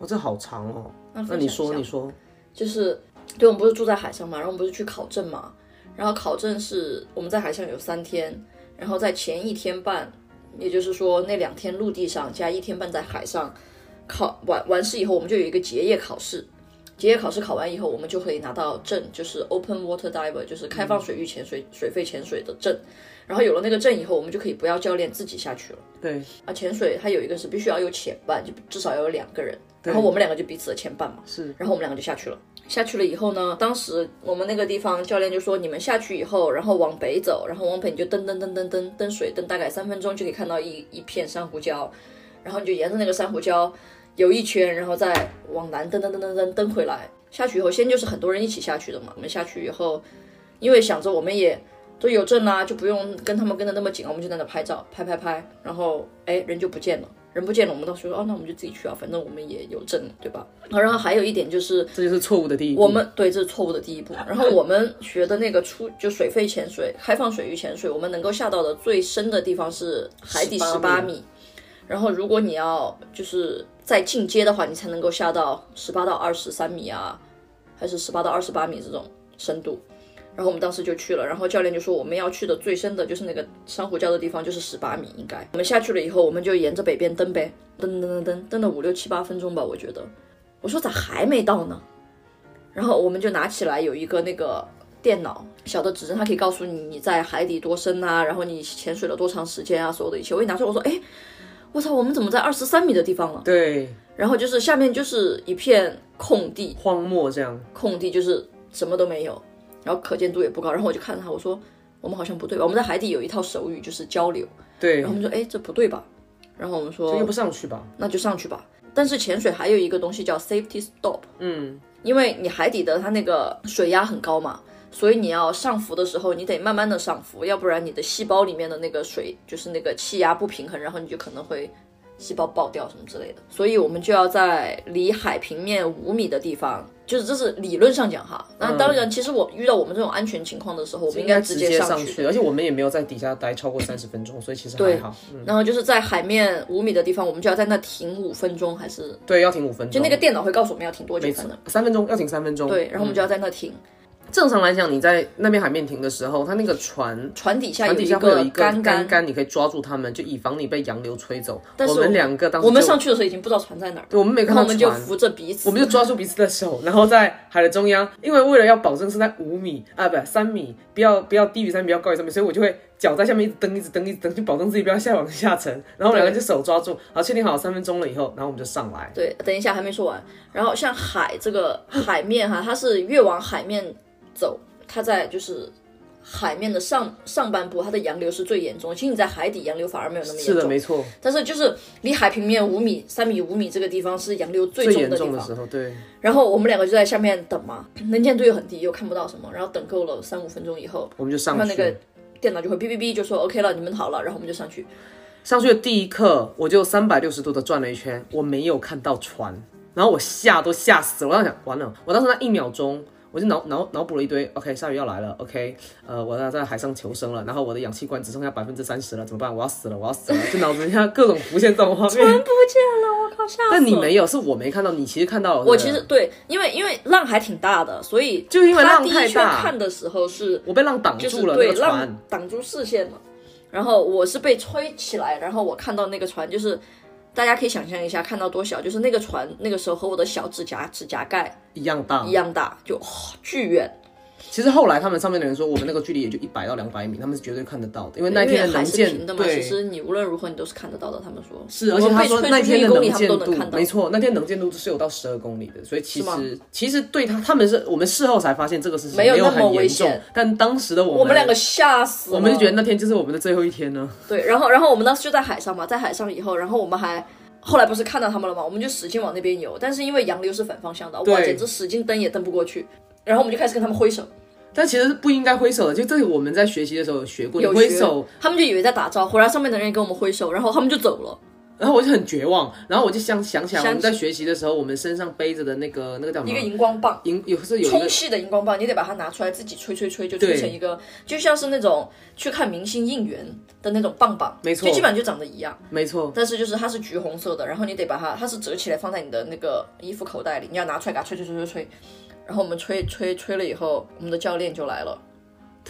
哇，这好长哦。那那你说，你说，就是对我们不是住在海上嘛，然后我们不是去考证嘛，然后考证是我们在海上有三天，然后在前一天半，也就是说那两天陆地上加一天半在海上考完完事以后，我们就有一个结业考试。结业考试考完以后，我们就可以拿到证，就是 Open Water Diver，就是开放水域潜水、水肺潜水的证。然后有了那个证以后，我们就可以不要教练自己下去了。对啊，潜水它有一个是必须要有潜伴，就至少要有两个人。然后我们两个就彼此的牵绊嘛。是，然后我们两个就下去了。下去了以后呢，当时我们那个地方教练就说，你们下去以后，然后往北走，然后往北你就蹬蹬蹬蹬蹬蹬水，蹬大概三分钟就可以看到一一片珊瑚礁，然后你就沿着那个珊瑚礁游一圈，然后再往南蹬蹬蹬蹬蹬蹬回来。下去以后，先就是很多人一起下去的嘛。我们下去以后，因为想着我们也都有证啦，就不用跟他们跟的那么紧，我们就在那拍照，拍拍拍，然后哎人就不见了，人不见了，我们当时说哦，那我们就自己去啊，反正我们也有证，对吧？然后还有一点就是，这就是错误的第一步。我们对这是错误的第一步。然后我们学的那个出就水肺潜水、开放水域潜水，我们能够下到的最深的地方是海底十18八米。然后如果你要就是再进阶的话，你才能够下到十八到二十三米啊，还是十八到二十八米这种深度。然后我们当时就去了，然后教练就说我们要去的最深的就是那个珊瑚礁的地方，就是十八米应该。我们下去了以后，我们就沿着北边蹬呗，蹬蹬蹬蹬蹬了五六七八分钟吧，我觉得。我说咋还没到呢？然后我们就拿起来有一个那个电脑，小的指针，它可以告诉你你在海底多深啊，然后你潜水了多长时间啊，所有的一切。我一拿出来，我说，哎，我操，我们怎么在二十三米的地方了？对然后就是下面就是一片空地，荒漠这样，空地就是什么都没有，然后可见度也不高。然后我就看着他，我说我们好像不对吧？我们在海底有一套手语，就是交流。对然后我，们说，哎，这不对吧？然后我们说这又不上去吧？那就上去吧。但是潜水还有一个东西叫 safety stop，嗯，因为你海底的它那个水压很高嘛，所以你要上浮的时候，你得慢慢的上浮，要不然你的细胞里面的那个水就是那个气压不平衡，然后你就可能会细胞爆掉什么之类的。所以我们就要在离海平面五米的地方，就是这是理论上讲哈。那当然，其实我遇到我们这种安全情况的时候，我们应该直接上去。而且我们也没有在底下待超过三十分钟，所以其实还好。嗯，然后就是在海面五米的地方，我们就要在那停五分钟，还是对，要停五分钟。就那个电脑会告诉我们要停多久才能？三分钟要停三分钟。对，然后我们就要在那停。正常来讲，你在那边海面停的时候，它那个船船底下船底下会有一个杆杆杆，你可以抓住它们，就以防你被洋流吹走。但是我们两个当时我们上去的时候已经不知道船在哪儿，对我们没看到然后我们就扶着彼此，我们就抓住彼此的手，然后在海的中央，因为为了要保证是在五米啊，不三米，不要不要低于三米，不要高于三米，所以我就会脚在下面一直蹬，一直蹬，一直蹬，就保证自己不要下往下沉。然后两个就手抓住，好确定好三分钟了以后，然后我们就上来。对，等一下还没说完。然后像海这个海面哈，它是越往海面走，它在就是海面的上上半部，它的洋流是最严重。其实你在海底洋流反而没有那么严重是的，重，没错，但是就是离海平面五米、三米、五米这个地方是洋流最最严重的时候，对，然后我们两个就在下面等嘛，能见度又很低，又看不到什么。然后等够了三五分钟以后，我们就上去。然后那个电脑就会哔哔哔就说 OK 了，你们好了，然后我们就上去。上去的第一刻，我就三百六十度的转了一圈，我没有看到船，然后我吓都吓死了。我当时想，完了，我当时那一秒钟，我就脑脑脑补了一堆，OK，下雨要来了，OK，呃，我要在海上求生了，然后我的氧气罐只剩下百分之三十了，怎么办？我要死了，我要死了，(laughs) 就脑子里各种浮现这种画面。船不见了，我靠，吓死了！但你没有，是我没看到，你其实看到了。我其实对，因为因为浪还挺大的，所以就因为浪太大看的时候是我被浪挡住了那对浪，挡住视线了，然后我是被吹起来，然后我看到那个船就是。大家可以想象一下，看到多小，就是那个船那个时候和我的小指甲指甲盖一样大一。样大，就、哦巨远。其实后来他们上面的人说，我们那个距离也就一百到两百米，他们是绝对看得到的，因为那天因为海是的能见平的嘛，其。实你无论如何你都是看得到的。他们说是，而且他说那天的能见度，没错，那天能见度是有到十二公里的，所以其实其实对他他们是我们事后才发现这个事情没有那么严重，但当时的我们我们两个吓死了，我们就觉得那天就是我们的最后一天呢。对，然后然后我们当时就在海上嘛，在海上以后，然后我们还后来不是看到他们了吗？我们就使劲往那边游，但是因为洋流是反方向的，哇，简直使劲蹬也蹬不过去。然后我们就开始跟他们挥手，但其实是不应该挥手的，就这个我们在学习的时候有学过，有挥手，他们就以为在打招呼，然后上面的人也跟我们挥手，然后他们就走了。然后我就很绝望，然后我就想想起来我们在学习的时候，我们身上背着的那个那个叫什么一个荧光棒，荧有是有充气的荧光棒，你得把它拿出来自己吹吹吹，就吹成一个，就像是那种去看明星应援的那种棒棒，没错就基本上就长得一样。没错，但是就是它是橘红色的，然后你得把它，它是折起来放在你的那个衣服口袋里，你要拿出来给它吹吹吹吹吹吹。然后我们吹吹吹了以后，我们的教练就来了，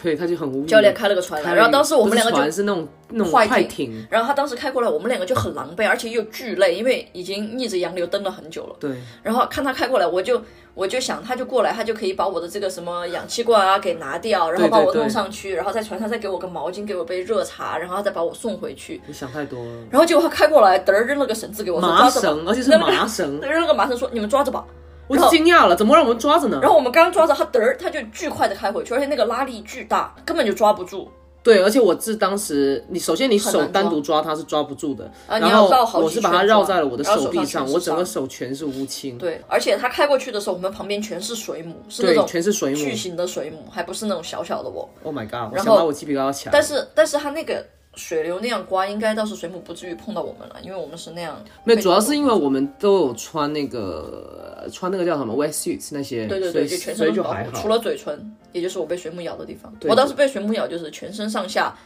对，他就很无语。教练开了个船来，然后当时我们两个就不是船是那种那种快快艇艇，然后他当时开过来，我们两个就很狼狈，而且又巨累，因为已经逆着洋流蹬了很久了。对，然后看他开过来，我就我就想，他就过来，他就可以把我的这个什么氧气罐啊给拿掉，然后把我弄上去，然后在船上再给我个毛巾，给我杯热茶，然后再把我送回去。你想太多了。然后结果他开过来，嘚儿扔了个绳子给我，说麻抓着吧绳，而且是扔麻绳，扔了个麻绳，说你们抓着吧。我就惊讶了，怎么让我们抓着呢？然后我们刚抓着它，嘚儿它就巨快的开回去，而且那个拉力巨大，根本就抓不住。对，而且我是当时，你首先你手单独抓它是抓不住的，啊你然要绕好我是把它绕在了我的手臂上，我整个手全是乌青。对，而且它开过去的时候，我们旁边全是水母，是那，种全是水母。巨型的水母，还不是那种小小的哦。Oh my god！我然后想把我鸡皮疙瘩起来。但是但是它那个水流那样刮，应该倒是水母不至于碰到我们了，因为我们是那样。没有，主要是因为我们都有穿那个穿那个叫什么 wet suits 那些，对对对，就全身都保护，以就还好除。了嘴唇，也就是我被水母咬的地方。我当时被水母咬，就是全身上下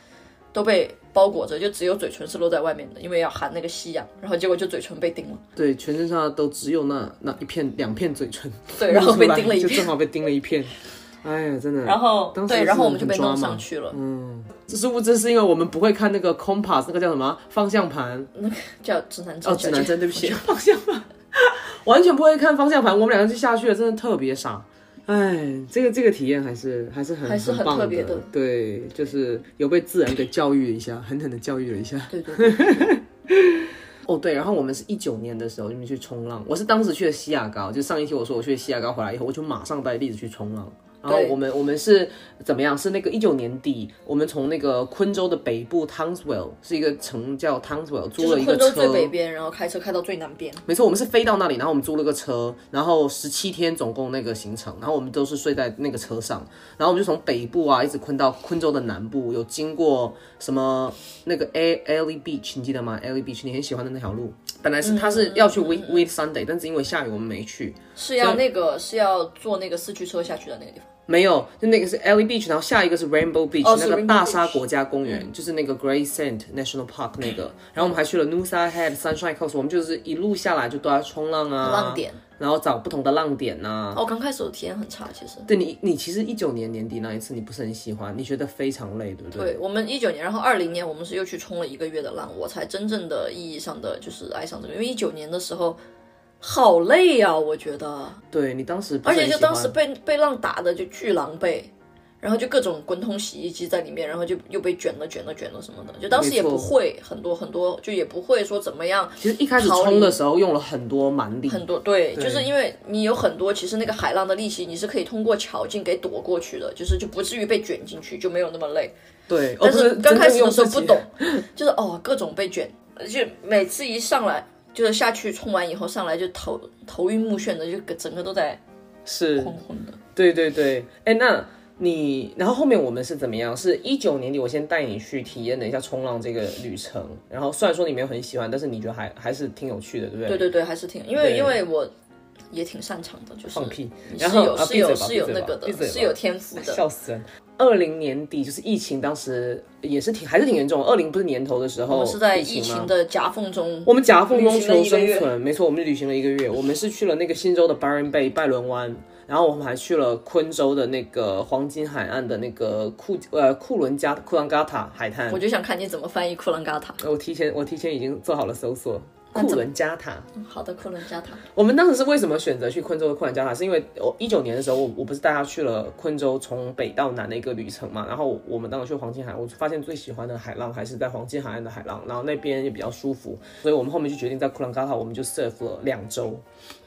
都被包裹着，就只有嘴唇是露在外面的，因为要含那个吸氧，然后结果就嘴唇被叮了。对，全身上都只有那那一片两片嘴唇，对，然后 (laughs) 被叮了一片，就正好被叮了一片。哎呀，真的。然后对，当时然后我们就被弄上去了，嗯这殊不知是因为我们不会看那个 compass 那个叫什么方向盘那个叫指南针。哦，指南针，对不起，方向盘，(laughs) 完全不会看方向盘，我们两个就下去了，真的特别傻。哎，这个这个体验还是还是很还是很棒特别的对，就是有被自然给教育了一下，狠狠的教育了一下。对对对，(laughs) 哦，对，然后我们是一九年的时候你们去冲浪，我是当时去了西雅高，就上一期我说我去西雅高回来以后，我就马上带栗子去冲浪。然后我们我们是怎么样？是那个一九年底，我们从那个昆州的北部 Townsville 是一个城叫 Townsville 租了一个昆州最车，北边，然后开车开到最南边。没错，我们是飞到那里，然后我们租了个车，然后十七天总共那个行程，然后我们都是睡在那个车上，然后我们就从北部啊一直昆到昆州的南部，有经过什么那个 A Ellie Beach，你记得吗？Ellie Beach 你很喜欢的那条路，本来是他是要去 Wheat Wheat Sunday，但是因为下雨我们没去，是要那个是要坐那个四驱车下去的那个地方。没有，就那个是 Ellie Beach，然后下一个是 Rainbow Beach，、那个大沙国家公园，就是那个 Great Sand National Park 那个，然后我们还去了 Noosa Head、Sunshine Coast，我们就是一路下来就都在冲浪啊，浪点，然后找不同的浪点呐、哦，刚开始我体验很差，其实。对你，你其实一九年年底那一次你不是很喜欢，你觉得非常累，对不对？对我们一九年，然后二零年我们是又去冲了一个月的浪，我才真正的意义上的就是爱上这个，因为一九年的时候好累呀、我觉得，对你当时而且就当时被被浪打的就巨狼狈，然后就各种滚筒洗衣机在里面，然后就又被卷了卷了卷了什么的，就当时也不会很多很多，就也不会说怎么样其实一开始冲的时候用了很多蛮力，很多对，就是因为你有很多，其实那个海浪的力气你是可以通过巧劲给躲过去的，就是就不至于被卷进去，就没有那么累。对，但是刚开始的时候不懂，就是哦各种被卷，而且每次一上来就是下去冲完以后上来就头头晕目眩的，就整个都在是昏昏的。对对对，哎，那你，然后后面我们是怎么样？是一九年底，我先带你去体验了一下冲浪这个旅程。然后虽然说你没有很喜欢，但是你觉得还还是挺有趣的，对不对？对对对，还是挺，因为因为我也挺擅长的，就是放屁然后是有是有那个的，吧是有天赋的。笑死人！二零年底就是疫情，当时也是挺还是挺严重。二零不是年头的时候，我们是在疫情的夹缝中，我们夹缝中求生存，没错，我们旅行了一个月。我们是去了那个新州的 Byron Bay 拜伦湾，然后我们还去了昆州的那个黄金海岸的那个库呃库伦加库兰嘎塔海滩我。就想看你怎么翻译库兰嘎塔。我提前我提前已经做好了搜索。库伦加塔，好的，库伦加塔。我们当时是为什么选择去昆州的库伦加塔？是因为我一九年的时候，我我不是带他去了昆州从北到南的一个旅程嘛，然后我们当时去黄金海岸，我发现最喜欢的海浪还是在黄金海岸的海浪，然后那边也比较舒服，所以我们后面就决定在库伦加塔，我们就 surf 了两周。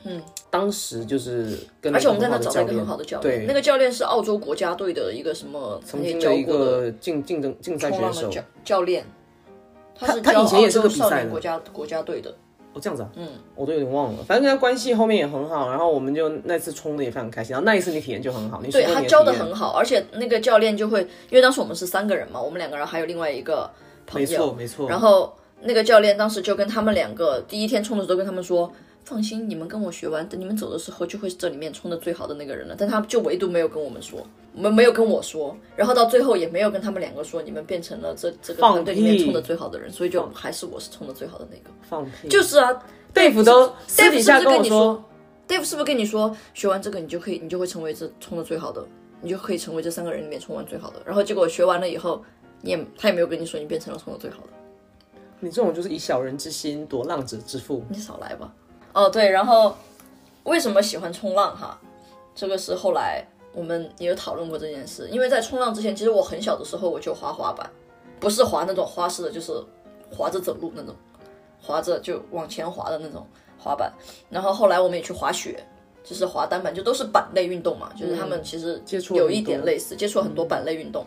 嗯，当时就是跟而且我们在那那找到一个很好的教练，对那个教练是澳洲国家队的一个什么曾经经的一个竞竞争竞赛选手。教练，他是他以前也是个少年国家国家队的。哦，这样子啊，嗯，我都有点忘了。反正跟他关系后面也很好，然后我们就那次冲的也非常开心。然后那一次你体验就很好，你对他教的很好，而且那个教练就会，因为当时我们是三个人嘛，我们两个人还有另外一个朋友没错，没错。然后那个教练当时就跟他们两个第一天冲的时候跟他们说。放心，你们跟我学完，等你们走的时候，就会是这里面冲的最好的那个人了。但他就唯独没有跟我们说，我们没有跟我说，然后到最后也没有跟他们两个说，你们变成了这这个团队里面屁冲的最好的人，所以就还是我是冲的最好的那个。放屁，就是啊，贝弗都私底下跟我说，Dave 是不是跟你说学完这个你就可以，你就会成为这冲的最好的，你就可以成为这三个人里面冲完最好的？然后结果学完了以后，你也他也没有跟你说你变成了冲的最好的。你这种就是以小人之心夺浪者之腹。你少来吧。哦，对，然后为什么喜欢冲浪哈？这个是后来我们也有讨论过这件事，因为在冲浪之前，其实我很小的时候我就滑滑板，不是滑那种花式的，就是滑着走路那种，滑着就往前滑的那种滑板。然后后来我们也去滑雪，就是滑单板，就都是板类运动嘛，就是他们其实接触有一点类似，接触很多板类运动，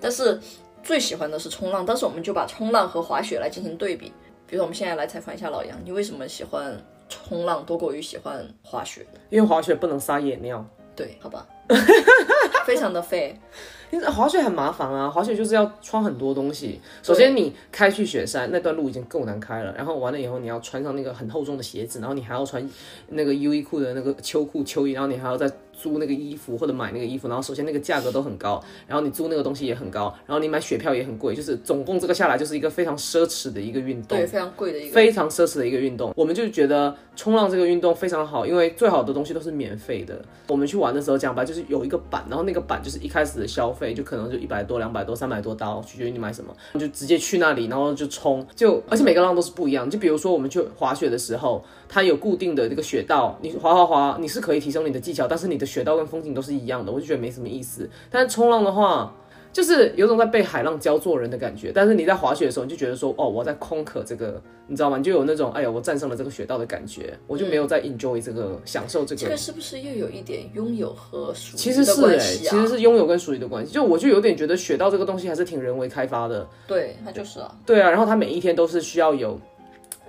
但是最喜欢的是冲浪。当时我们就把冲浪和滑雪来进行对比，比如说我们现在来采访一下老杨，你为什么喜欢冲浪多过于喜欢滑雪？因为滑雪不能撒野尿，对，好吧，(laughs) 非常的费。因为滑雪很麻烦啊，滑雪就是要穿很多东西。首先你开去雪山那段路已经够难开了，然后完了以后你要穿上那个很厚重的鞋子，然后你还要穿那个优衣库的那个秋裤秋衣，然后你还要再租那个衣服或者买那个衣服，然后首先那个价格都很高，然后你租那个东西也很高，然后你买雪票也很贵，就是总共这个下来就是一个非常奢侈的一个运动。对，非常贵的一个。非常奢侈的一个运动，我们就觉得冲浪这个运动非常好，因为最好的东西都是免费的。我们去玩的时候，讲白就是有一个板，然后那个板就是一开始的消费就可能就一百多、两百多、三百多刀，取决于你买什么，你就直接去那里，然后就冲，就而且每个浪都是不一样。就比如说我们去滑雪的时候，它有固定的这个雪道，你滑滑滑，你是可以提升你的技巧，但是你的雪道跟风景都是一样的，我就觉得没什么意思。但是冲浪的话，就是有种在被海浪教做人的感觉，但是你在滑雪的时候，你就觉得说，哦，我在空壳这个，你知道吗？你就有那种，哎呀，我战胜了这个雪道的感觉，我就没有在 enjoy 这个享受这个。这个是不是又有一点拥有和属于其实是哎、的关系啊？其实是拥有跟属于的关系。就我就有点觉得雪道这个东西还是挺人为开发的，对，它就是啊。对啊，然后它每一天都是需要有。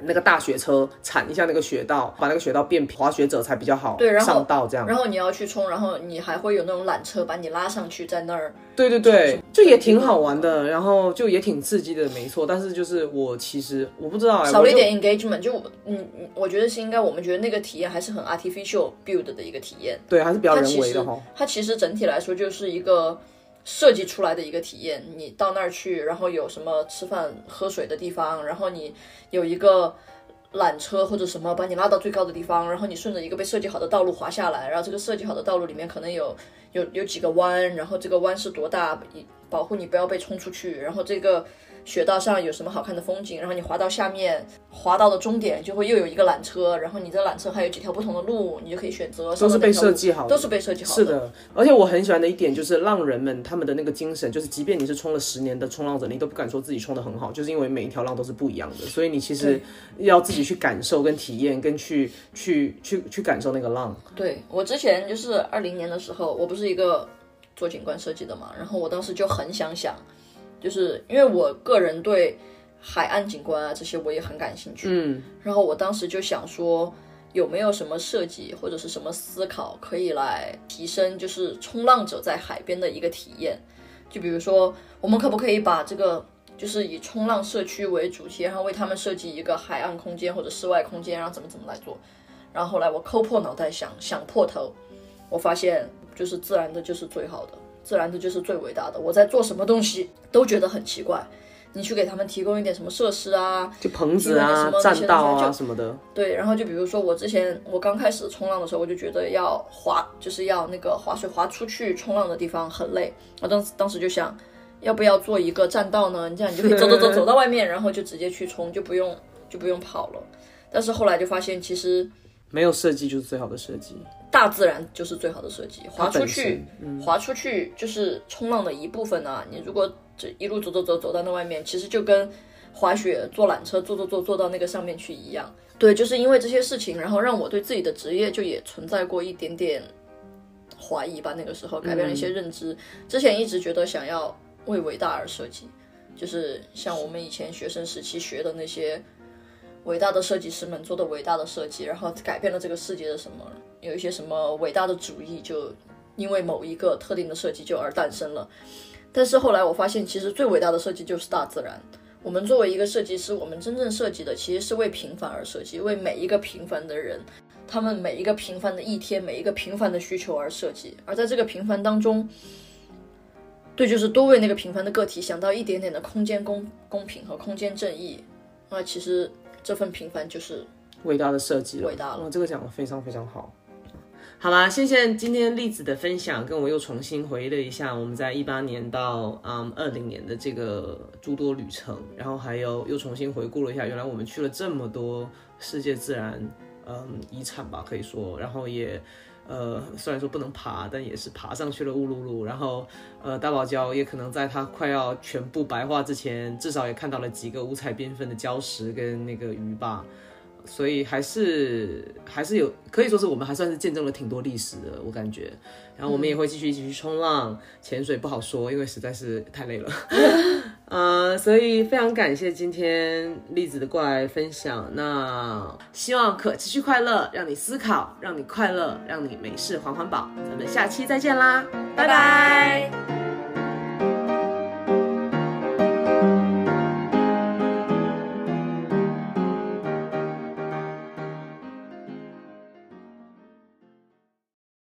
那个大雪车铲一下那个雪道，把那个雪道变平，滑雪者才比较好对然后上道这样。然后你要去冲，然后你还会有那种缆车把你拉上去，在那儿。对对对，就也挺好玩的，然后就也挺刺激的，没错。但是就是我其实我不知道、哎，少了一点 engagement，就我嗯嗯，我觉得是应该，我们觉得那个体验还是很 artificial build 的一个体验。对，还是比较人为的哈。它其实整体来说就是一个设计出来的一个体验。你到那儿去，然后有什么吃饭喝水的地方，然后你有一个缆车或者什么把你拉到最高的地方，然后你顺着一个被设计好的道路滑下来，然后这个设计好的道路里面可能有有有几个弯，然后这个弯是多大，保护你不要被冲出去，然后这个。雪道上有什么好看的风景，然后你滑到下面，滑到的终点就会又有一个缆车，然后你这缆车还有几条不同的路，你就可以选择。都是被设计好的都是被设计好的是的，而且我很喜欢的一点就是浪人们他们的那个精神，就是即便你是冲了十年的冲浪者，你都不敢说自己冲的很好，就是因为每一条浪都是不一样的，所以你其实要自己去感受、跟体验、跟去去去去感受那个浪。对我之前就是二零年的时候，我不是一个做景观设计的嘛，然后我当时就很想想，就是因为我个人对海岸景观啊这些我也很感兴趣，嗯，然后我当时就想说，有没有什么设计或者是什么思考可以来提升就是冲浪者在海边的一个体验？就比如说，我们可不可以把这个就是以冲浪社区为主题，然后为他们设计一个海岸空间或者室外空间，然后怎么怎么来做？然后后来我抠破脑袋想想破头，我发现就是自然的就是最好的，自然的就是最伟大的。我在做什么东西都觉得很奇怪。你去给他们提供一点什么设施啊，就棚子因为那什啊么、栈道啊什么的，对，然后就比如说我之前我刚开始冲浪的时候，我就觉得要滑，就是要那个划水滑出去冲浪的地方很累。我当时当时就想，要不要做一个栈道呢？你这样你就可以走走走走到外面，然后就直接去冲，就不用就不用跑了。但是后来就发现，其实没有设计就是最好的设计。大自然就是最好的设计，滑出去，嗯滑出去就是冲浪的一部分啊。你如果这一路走走走走到那外面，其实就跟滑雪、坐缆车、坐坐坐坐到那个上面去一样。对，就是因为这些事情，然后让我对自己的职业就也存在过一点点怀疑吧。那个时候改变了一些认知。之前一直觉得想要为伟大而设计，就是像我们以前学生时期学的那些伟大的设计师们做的伟大的设计，然后改变了这个世界的什么，有一些什么伟大的主义，就因为某一个特定的设计就而诞生了。但是后来我发现，其实最伟大的设计就是大自然。我们作为一个设计师，我们真正设计的其实是为平凡而设计，为每一个平凡的人，他们每一个平凡的一天，每一个平凡的需求而设计。而在这个平凡当中，对，就是多为那个平凡的个体想到一点点的空间公公平和空间正义。那其实这份平凡就是伟大的设计了，伟大了。哇，这个讲的非常非常好。好啦，谢谢今天栗子的分享，跟我又重新回忆了一下我们在一八年到嗯二零年的这个诸多旅程，然后还有又重新回顾了一下，原来我们去了这么多世界自然嗯遗产吧，可以说，然后也呃虽然说不能爬，但也是爬上去了乌鲁鲁，然后呃大堡礁也可能在它快要全部白化之前，至少也看到了几个五彩缤纷的礁石跟那个鱼吧。所以还是还是有，可以说是我们还算是见证了挺多历史的，我感觉。然后我们也会继续一起去冲浪、(laughs) 潜水，不好说，因为实在是太累了。(laughs) 呃，所以非常感谢今天栗子的过来分享。那希望可持续快乐，让你思考，让你快乐，让你没事环环保。咱们下期再见啦，拜拜。